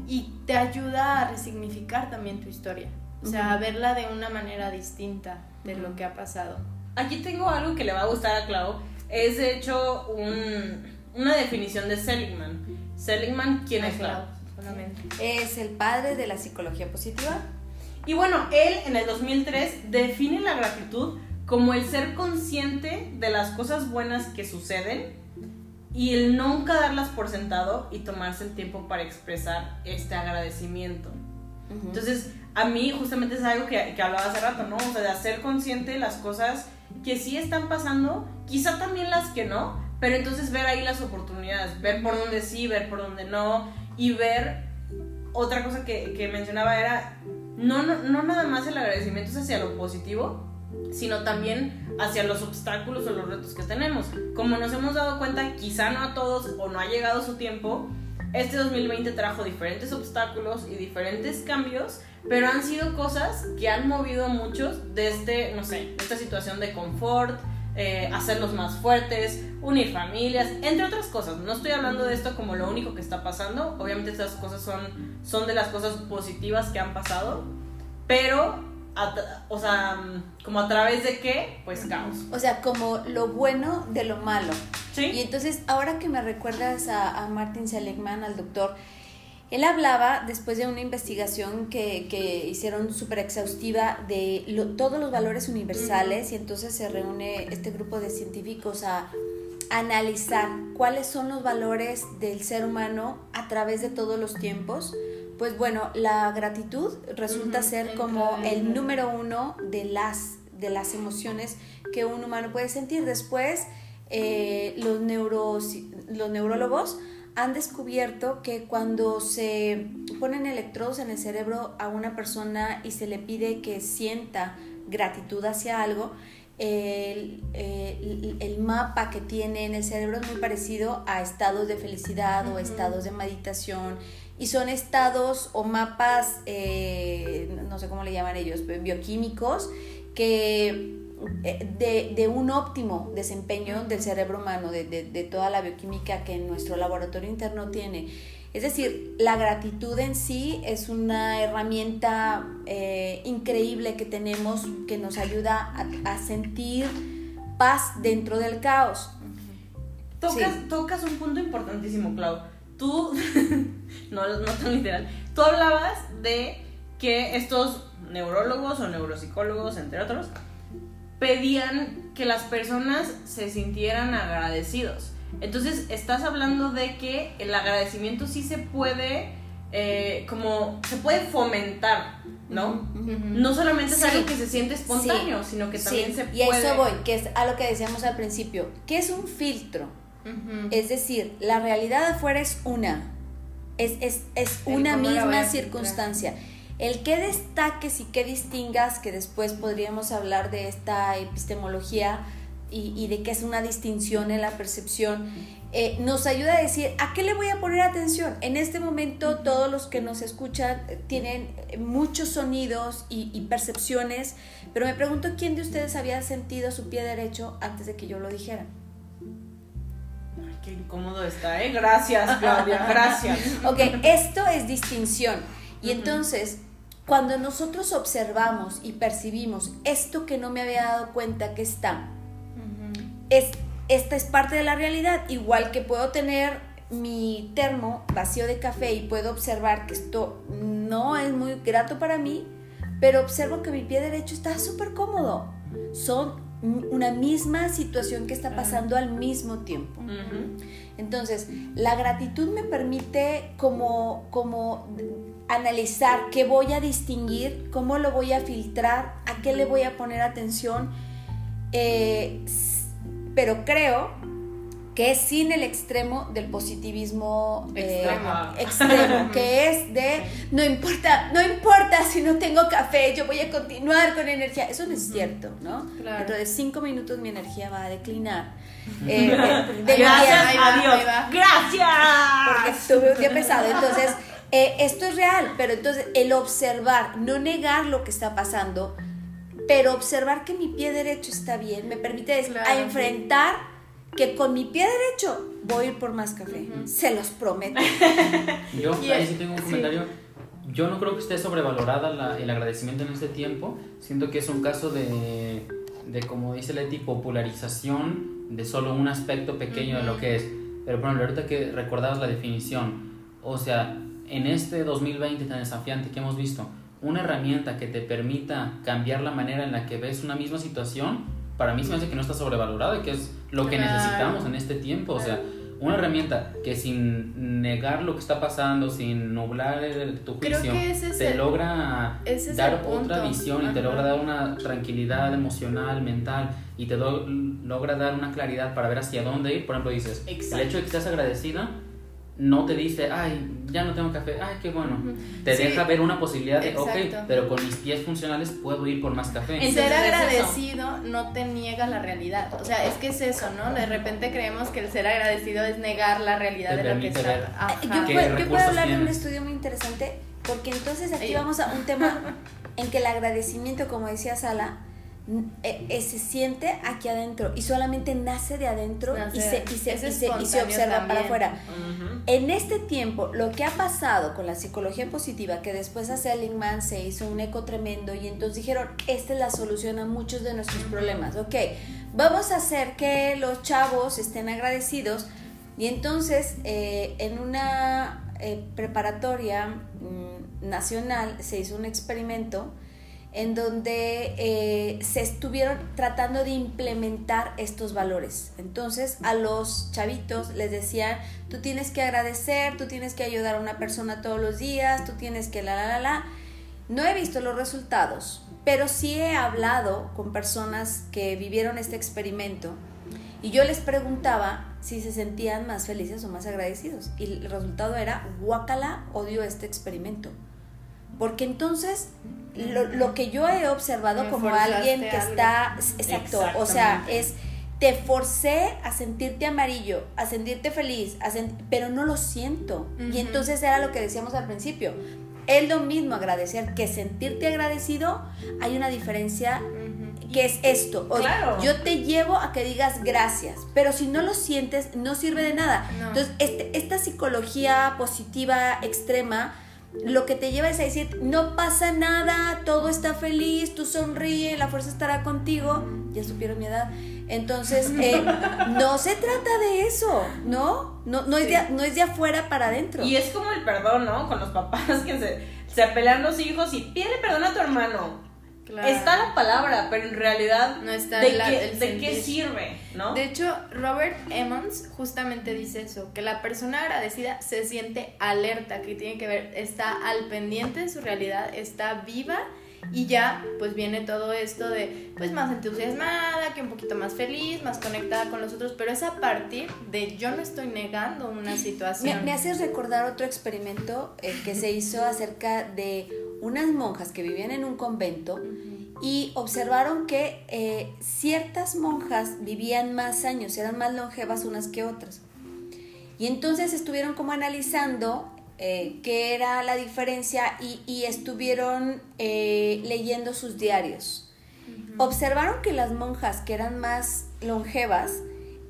y te ayuda a resignificar también tu historia. O sea, verla de una manera distinta de lo que ha pasado. Aquí tengo algo que le va a gustar a Clau. Es de hecho un- una definición de Seligman. Seligman, ¿quién es Clau? Es el padre de la psicología positiva. Y bueno, él en el 2003 define la gratitud como el ser consciente de las cosas buenas que suceden y el nunca darlas por sentado y tomarse el tiempo para expresar este agradecimiento. Entonces, a mí justamente es algo que, que hablaba hace rato, ¿no? O sea, de hacer consciente las cosas que sí están pasando, quizá también las que no, pero entonces ver ahí las oportunidades, ver por dónde sí, ver por dónde no, y ver otra cosa que, que mencionaba era, no, no, no nada más el agradecimiento es hacia lo positivo, sino también hacia los obstáculos o los retos que tenemos. Como nos hemos dado cuenta, quizá no a todos o no ha llegado su tiempo, este 2020 trajo diferentes obstáculos y diferentes cambios, pero han sido cosas que han movido a muchos desde, no sé, esta situación de confort, eh, hacerlos más fuertes, unir familias, entre otras cosas. No estoy hablando de esto como lo único que está pasando, obviamente estas cosas son, son de las cosas positivas que han pasado, pero, a o sea, como a través de qué, pues caos. O sea, como lo bueno de lo malo. Y ¿Sí? entonces, ahora que me recuerdas a, a Martin Seligman, al doctor, él hablaba después de una investigación que, que hicieron súper exhaustiva de lo- todos los valores universales y entonces se reúne este grupo de científicos a analizar cuáles son los valores del ser humano a través de todos los tiempos. Pues bueno, la gratitud resulta ser como el número uno de las, de las emociones que un humano puede sentir. Después, eh, los, neuros, los neurólogos han descubierto que cuando se ponen electrodos en el cerebro a una persona y se le pide que sienta gratitud hacia algo, el, el- el mapa que tiene en el cerebro es muy parecido a estados de felicidad o estados de meditación. Y son estados o mapas, eh, no sé cómo le llaman ellos, bioquímicos que de, de un óptimo desempeño del cerebro humano, de, de- de toda la bioquímica que nuestro laboratorio interno tiene. Es decir, la gratitud en sí es una herramienta eh, increíble que tenemos que nos ayuda a, a sentir paz dentro del caos. Tocas, Sí. tocas un punto importantísimo, Clau. Tú, [LAUGHS] no, no tan literal, tú hablabas de que estos neurólogos o neuropsicólogos, entre otros, pedían que las personas se sintieran agradecidos. Entonces, estás hablando de que el agradecimiento sí se puede, eh, como, se puede fomentar, ¿no? No solamente es Sí. algo que se siente espontáneo, sino que también Sí, se y a puede... eso voy, que es a lo que decíamos al principio. ¿Qué es un filtro? Es decir, la realidad afuera es una, es, es, es una misma a filtrar. El que destaques y que distingas, que después podríamos hablar de esta epistemología y, y de que es una distinción en la percepción, eh, nos ayuda a decir, ¿a qué le voy a poner atención? En este momento todos los que nos escuchan eh, tienen muchos sonidos y, y percepciones, pero me pregunto quién de ustedes había sentido su pie derecho antes de que yo lo dijera. Ay, qué incómodo está, ¿eh? Gracias, Claudia, gracias. [LAUGHS] Ok, esto es distinción. Y entonces, cuando nosotros observamos y percibimos esto que no me había dado cuenta que está, es, esta es parte de la realidad. Igual que puedo tener mi termo vacío de café y puedo observar que esto no es muy grato para mí, pero observo que mi pie derecho está súper cómodo. Son una misma situación que está pasando al mismo tiempo. Entonces, la gratitud me permite como, como analizar qué voy a distinguir, cómo lo voy a filtrar, a qué le voy a poner atención, eh, pero creo que es sin el extremo del positivismo eh, Extremo. [LAUGHS] que es de no importa, no importa si no tengo café, yo voy a continuar con energía. Eso no es cierto, ¿no? Claro. Dentro de cinco minutos mi energía va a declinar. Eh, [LAUGHS] de- de- Gracias, adiós. va. porque Gracias. tuve un día pesado. Entonces, eh, esto es real, pero entonces el observar, no negar lo que está pasando, pero observar que mi pie derecho está bien, me permite Claro, a sí. enfrentar que con mi pie derecho voy a ir por más café. Se los prometo. [LAUGHS] Yo ahí sí tengo un sí. comentario. Yo no creo que esté sobrevalorada la- el agradecimiento en este tiempo. Siento que es un caso de, de como dice Leti, popularización de solo un aspecto pequeño de lo que es. Pero por ejemplo, ahorita que recordabas la definición, o sea, en este 2020 tan desafiante que hemos visto, una herramienta que te permita cambiar la manera en la que ves una misma situación, para mí se me hace que no está sobrevalorada y que es lo que necesitamos en este tiempo. O sea, una herramienta que sin negar lo que está pasando, sin nublar el- tu juicio, ese te el- logra ese dar otra visión y te logra dar una tranquilidad emocional, mental y te do- logra dar una claridad para ver hacia dónde ir. Por ejemplo, dices, Exacto. el hecho de que estés agradecida no te dice, ay, ya no tengo café, ay, qué bueno. Te Sí. deja ver una posibilidad de, ok, Exacto. pero con mis pies funcionales puedo ir por más café. Entonces ser agradecido no te niega la realidad. O sea, es que es eso, ¿no? De repente creemos que el ser agradecido es negar la realidad Te de lo que está. Yo, ¿Qué puedo, yo puedo hablar de un estudio muy interesante porque entonces aquí vamos a un tema [LAUGHS] en que el agradecimiento, como decía Sala, eh, eh, se siente aquí adentro y solamente nace de adentro y Nace- se, y se, y se- y se observa para también. afuera. Ujú. En este tiempo, lo que ha pasado con la psicología positiva, que después a Seligman se hizo un eco tremendo y entonces dijeron, esta es la solución a muchos de nuestros problemas, ok, vamos a hacer que los chavos estén agradecidos y entonces eh, en una eh, preparatoria mm, nacional se hizo un experimento en donde eh, se estuvieron tratando de implementar estos valores. Entonces a los chavitos les decían, tú tienes que agradecer, tú tienes que ayudar a una persona todos los días, tú tienes que la, la, la, la. No he visto los resultados, pero sí he hablado con personas que vivieron este experimento y yo les preguntaba si se sentían más felices o más agradecidos. Y el resultado era, guácala, odio este experimento. Porque entonces lo, lo que yo he observado Me como alguien que algo. está, exacto, o sea, es, te forcé a sentirte amarillo, a sentirte feliz, a pero no lo siento. Y entonces era lo que decíamos al principio. Es lo mismo agradecer que sentirte agradecido, hay una diferencia que es esto. O- Claro. Yo te llevo a que digas gracias, pero si no lo sientes, no sirve de nada. No. Entonces, este- esta psicología positiva extrema, lo que te lleva es a decir, no pasa nada, todo está feliz, tú sonríe, la fuerza estará contigo. Ya supieron mi edad. Entonces, [LAUGHS] eh, no se trata de eso, ¿no? No, no, es de, no es de afuera para adentro. Y es como el perdón, ¿no? Con los papás [LAUGHS] que se, se pelean los hijos y pídele perdón a tu hermano. Claro. Está la palabra, pero en realidad, No está ¿de, la- qué, el ¿de qué sirve? ¿no? De hecho, Robert Emmons justamente dice eso, que la persona agradecida se siente alerta, que tiene que ver, está al pendiente de su realidad, está viva y ya pues viene todo esto de pues más entusiasmada, que un poquito más feliz, más conectada con los otros, pero es a partir de yo no estoy negando una Me, situación. me haces recordar otro experimento eh, que se hizo acerca de unas monjas que vivían en un convento y observaron que eh, ciertas monjas vivían más años, eran más longevas unas que otras. Y entonces estuvieron como analizando eh, qué era la diferencia y, y estuvieron eh, leyendo sus diarios. Observaron que las monjas que eran más longevas,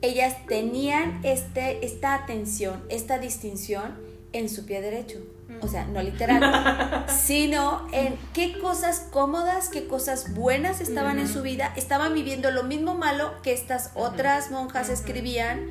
ellas tenían este, esta atención, esta distinción en su pie derecho. O sea, no literal, [LAUGHS] sino en qué cosas cómodas, qué cosas buenas estaban en su vida. Estaban viviendo lo mismo malo que estas otras monjas escribían,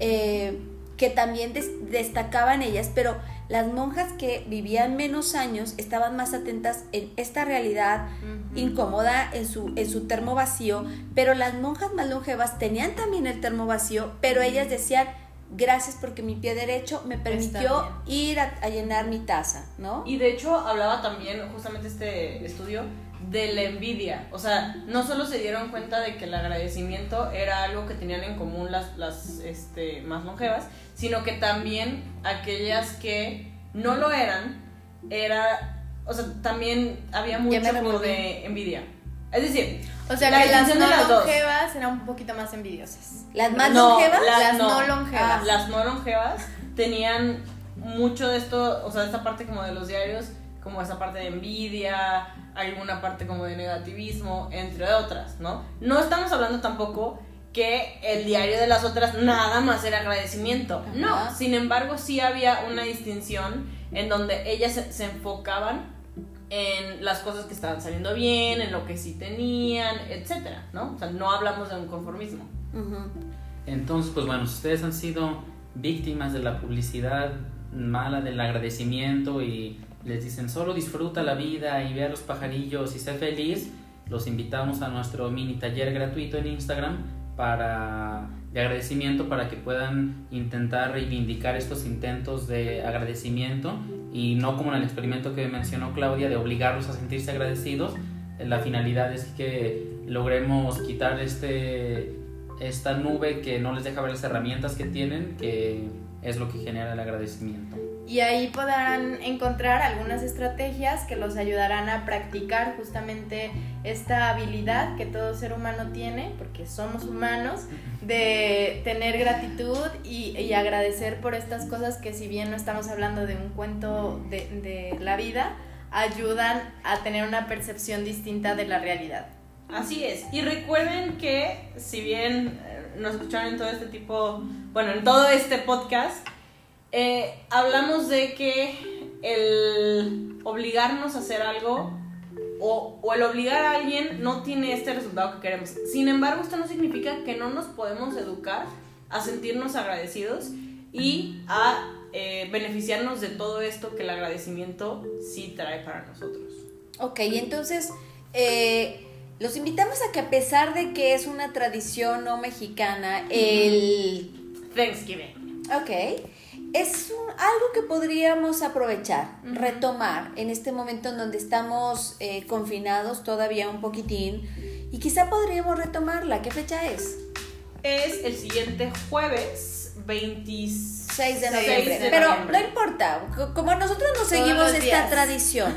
eh, que también des- destacaban ellas, pero las monjas que vivían menos años estaban más atentas en esta realidad incómoda en su, en su termo vacío, pero las monjas más longevas tenían también el termo vacío, pero ellas decían, gracias porque mi pie derecho me permitió ir a, a llenar mi taza, ¿no? Y de hecho hablaba también justamente este estudio de la envidia. O sea, no solo se dieron cuenta de que el agradecimiento era algo que tenían en común las, las este, más longevas, sino que también aquellas que no lo eran, era, o sea, también había mucho como de envidia. Es decir, O sea, la que las no las dos. longevas eran un poquito más envidiosas. Las más No, longevas, las las no. no, longevas. Ah. las no longevas tenían mucho de esto, o sea, esta parte como de los diarios, como esa parte de envidia, alguna parte como de negativismo, entre otras, ¿no? No estamos hablando tampoco que el diario de las otras nada más era agradecimiento. Ajá. No, sin embargo sí había una distinción en donde ellas se, se enfocaban en las cosas que estaban saliendo bien, en lo que sí tenían, etcétera, ¿no? O sea, no hablamos de un conformismo. Ujú. Entonces, pues bueno, si ustedes han sido víctimas de la publicidad mala, del agradecimiento y les dicen solo disfruta la vida y ve a los pajarillos y sé feliz, los invitamos a nuestro mini taller gratuito en Instagram para de agradecimiento para que puedan intentar reivindicar estos intentos de agradecimiento y no como en el experimento que mencionó Claudia de obligarlos a sentirse agradecidos. La finalidad es que logremos quitar este esta nube que no les deja ver las herramientas que tienen, que es lo que genera el agradecimiento. Y ahí podrán encontrar algunas estrategias que los ayudarán a practicar justamente esta habilidad que todo ser humano tiene, porque somos humanos, de tener gratitud y, agradecer por estas cosas que si bien no estamos hablando de un cuento de, de la vida, ayudan a tener una percepción distinta de la realidad. Así es. Y recuerden que si bien eh, nos escucharon en todo este tipo, bueno, en todo este podcast, eh, hablamos de que el obligarnos a hacer algo o, o el obligar a alguien no tiene este resultado que queremos. Sin embargo, esto no significa que no nos podemos educar a sentirnos agradecidos y a eh, beneficiarnos de todo esto que el agradecimiento sí trae para nosotros. Ok, entonces eh, los invitamos a que a pesar de que es una tradición no mexicana, el... Thanksgiving. Ok, es un- algo que podríamos aprovechar, retomar en este momento en donde estamos eh, confinados todavía un poquitín y quizá podríamos retomarla. ¿Qué fecha es? Es el siguiente jueves 26 6 de 6 noviembre. de Pero noviembre. no importa, co- como nosotros nos seguimos esta días. tradición,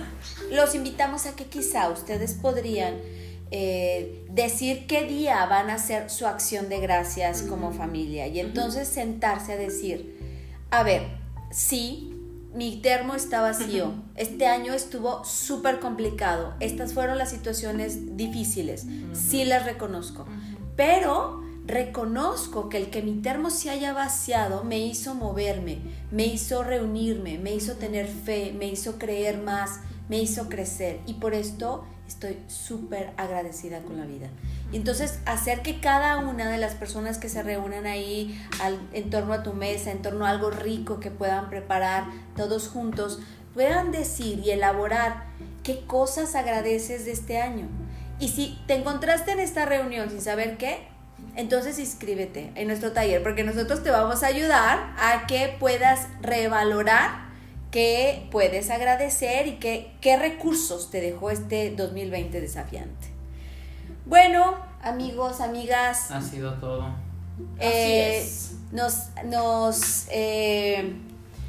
los invitamos a que quizá ustedes podrían eh, decir qué día van a hacer su acción de gracias como familia y entonces sentarse a decir, a ver, sí, mi termo está vacío, este año estuvo súper complicado, estas fueron las situaciones difíciles, sí las reconozco, pero reconozco que el que mi termo se haya vaciado me hizo moverme, me hizo reunirme, me hizo tener fe, me hizo creer más, me hizo crecer. Y por esto estoy súper agradecida con la vida. Y entonces hacer que cada una de las personas que se reúnan ahí al- en torno a tu mesa, en torno a algo rico que puedan preparar todos juntos, puedan decir y elaborar qué cosas agradeces de este año. Y si te encontraste en esta reunión sin saber qué, entonces inscríbete en nuestro taller porque nosotros te vamos a ayudar a que puedas revalorar qué puedes agradecer y qué, qué recursos te dejó este 2020 desafiante. Bueno, amigos, amigas, Ha sido todo. eh, es. nos, nos eh,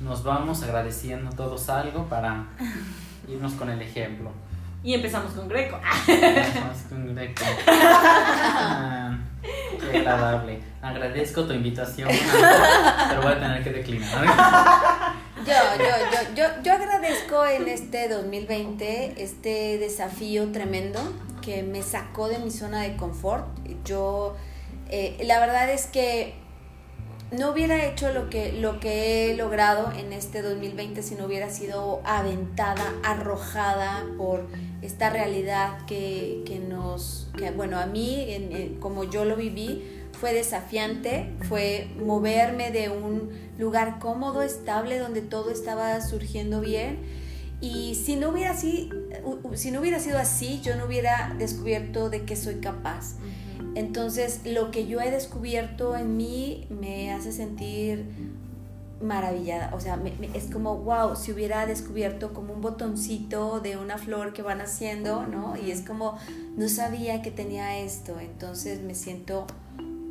Nos vamos agradeciendo todos algo para irnos con el ejemplo. Y empezamos con Greco. Vamos con Greco. Ah, qué agradable. Agradezco tu invitación, pero voy a tener que declinar. Yo, yo, yo, yo, yo agradezco en este 2020 este desafío tremendo que me sacó de mi zona de confort. Yo, eh, la verdad es que no hubiera hecho lo que, lo que he logrado en este 2020 si no hubiera sido aventada, arrojada por esta realidad que, que nos, que, bueno, a mí, en- como yo lo viví, fue desafiante, fue moverme de un lugar cómodo, estable, donde todo estaba surgiendo bien. Y si no hubiera, así, si no hubiera sido así, yo no hubiera descubierto de qué soy capaz. Entonces, lo que yo he descubierto en mí me hace sentir maravillada. O sea, me- me- es como, wow, si hubiera descubierto como un botoncito de una flor que van haciendo, ¿no? Y es como, no sabía que tenía esto. Entonces, me siento,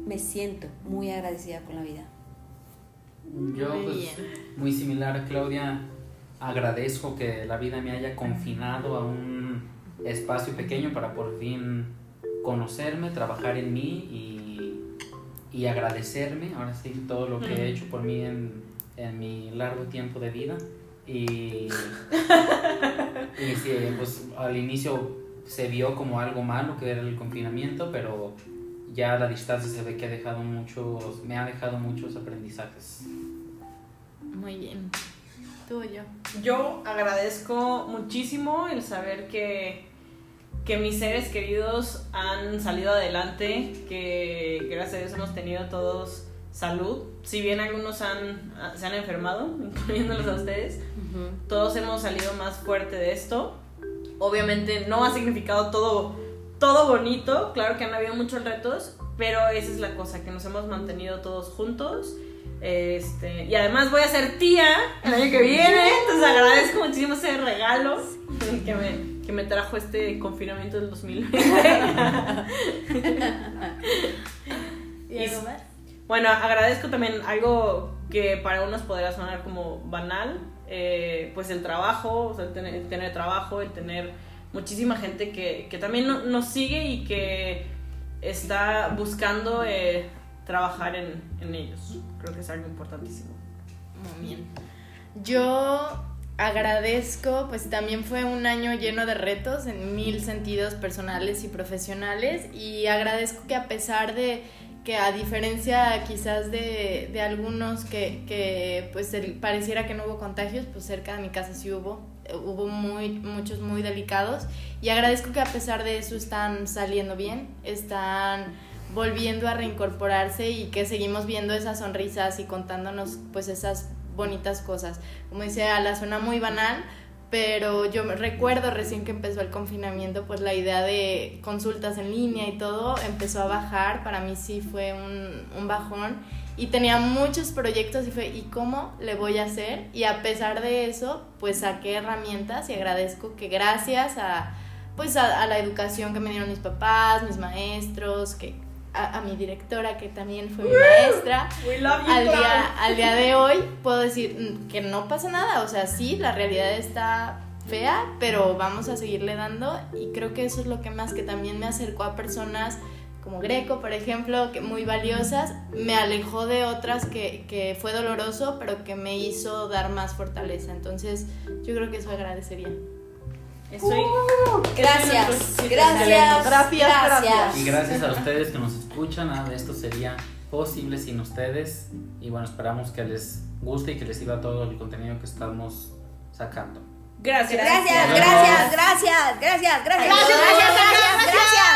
me siento muy agradecida con la vida. Yo, Muy pues, muy similar a Claudia, agradezco que la vida me haya confinado a un espacio pequeño para por fin conocerme, trabajar en mí y, y agradecerme, ahora sí, todo lo que he hecho por mí en, en mi largo tiempo de vida. Y, [LAUGHS] y sí, pues al inicio se vio como algo malo que era el confinamiento, pero ya a la distancia se ve que ha dejado muchos, me ha dejado muchos aprendizajes. Muy bien. Tú yo. Yo agradezco muchísimo el saber que, que mis seres queridos han salido adelante, que gracias a Dios hemos tenido todos salud. Si bien algunos han, se han enfermado, [LAUGHS] incluyéndolos a ustedes, todos hemos salido más fuerte de esto. Obviamente no ha significado todo, todo bonito, claro que han habido muchos retos, pero esa es la cosa, que nos hemos mantenido todos juntos. Este, y además voy a ser tía el año que viene, entonces agradezco muchísimo ese regalo que me, que me trajo este confinamiento del 2020. [LAUGHS] ¿Y algo más? Bueno, agradezco también algo que para unos podría sonar como banal, eh, pues el trabajo, o sea, el tener, el tener trabajo, el tener muchísima gente que, que también no- nos sigue y que está buscando eh, trabajar en, en ellos. Creo que es algo importantísimo. Yo agradezco, pues también fue un año lleno de retos en mil sentidos personales y profesionales y agradezco que a pesar de que a diferencia quizás de, de algunos que, que pues pareciera que no hubo contagios, pues cerca de mi casa sí hubo, hubo muy, muchos muy delicados. Y agradezco que a pesar de eso están saliendo bien, están volviendo a reincorporarse y que seguimos viendo esas sonrisas y contándonos pues esas bonitas cosas. Como dice Ala, suena muy banal, pero yo recuerdo recién que empezó el confinamiento, pues la idea de consultas en línea y todo empezó a bajar, para mí sí fue un, un bajón y tenía muchos proyectos y fue, ¿y cómo le voy a hacer? Y a pesar de eso, pues saqué herramientas y agradezco que gracias a pues a, a la educación que me dieron mis papás, mis maestros, que a, a mi directora que también fue mi maestra, We love you, al día, al día de [LAUGHS] hoy puedo decir mm, que no pasa nada, o sea, sí, la realidad está fea, pero vamos a seguirle dando y creo que eso es lo que más que también me acercó a personas como Greco, por ejemplo, que muy valiosas, me alejó de otras que, que fue doloroso, pero que me hizo dar más fortaleza. Entonces, yo creo que eso agradecería. Estoy, Gracias, Excelente. gracias, Gracias, gracias. Y gracias a ustedes que nos escuchan, nada de esto sería posible sin ustedes. Y bueno, esperamos que les guste y que les sirva todo el contenido que estamos sacando. gracias. Gracias, gracias, gracias, gracias, gracias. Gracias, gracias, gracias.